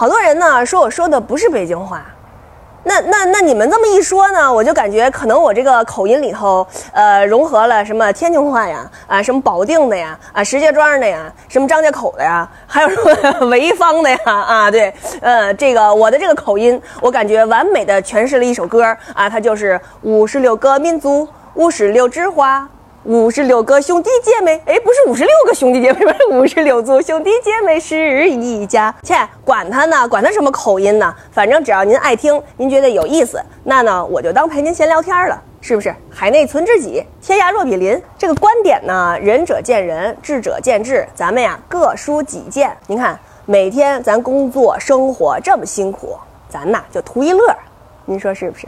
好多人呢说我说的不是北京话。那那那你们这么一说呢，我就感觉可能我这个口音里头，呃，融合了什么天津话呀，啊，什么保定的呀，啊，石家庄的呀，什么张家口的呀，还有什么潍坊的呀，啊，对，呃，这个我的这个口音，我感觉完美的诠释了一首歌啊，它就是五十六个民族，五十六枝花。五十六个兄弟姐妹，哎，不是五十六个兄弟姐妹，不是五十六组兄弟姐妹是一家。切，管他呢，管他什么口音呢，反正只要您爱听，您觉得有意思，那呢，我就当陪您闲聊天了，是不是？海内存知己，天涯若比邻。这个观点呢，仁者见仁，智者见智，咱们呀各抒己见。您看，每天咱工作生活这么辛苦，咱呐就图一乐，您说是不是？